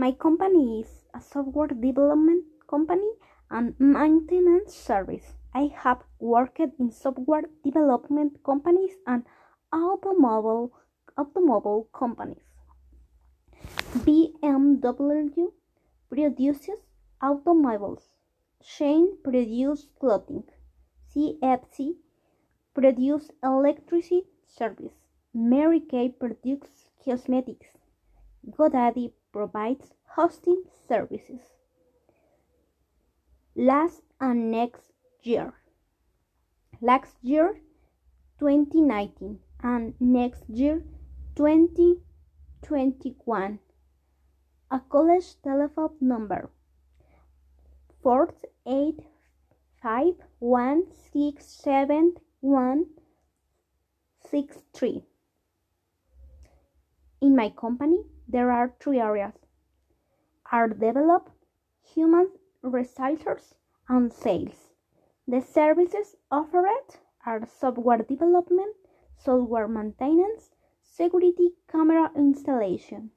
My company is a software development company and maintenance service. I have worked in software development companies and automobile automobile companies. BMW produces automobiles. Shein produces clothing. CFE produces electricity service. Mary Kay produces cosmetics. GoDaddy provides hosting services. Last and next year. Last year 2019 and next year 2021. A college telephone number four eight five one six seven one six three. In my company, there are three areas: are develop, human resources, and sales. The services offered are software development, software maintenance, security camera installation.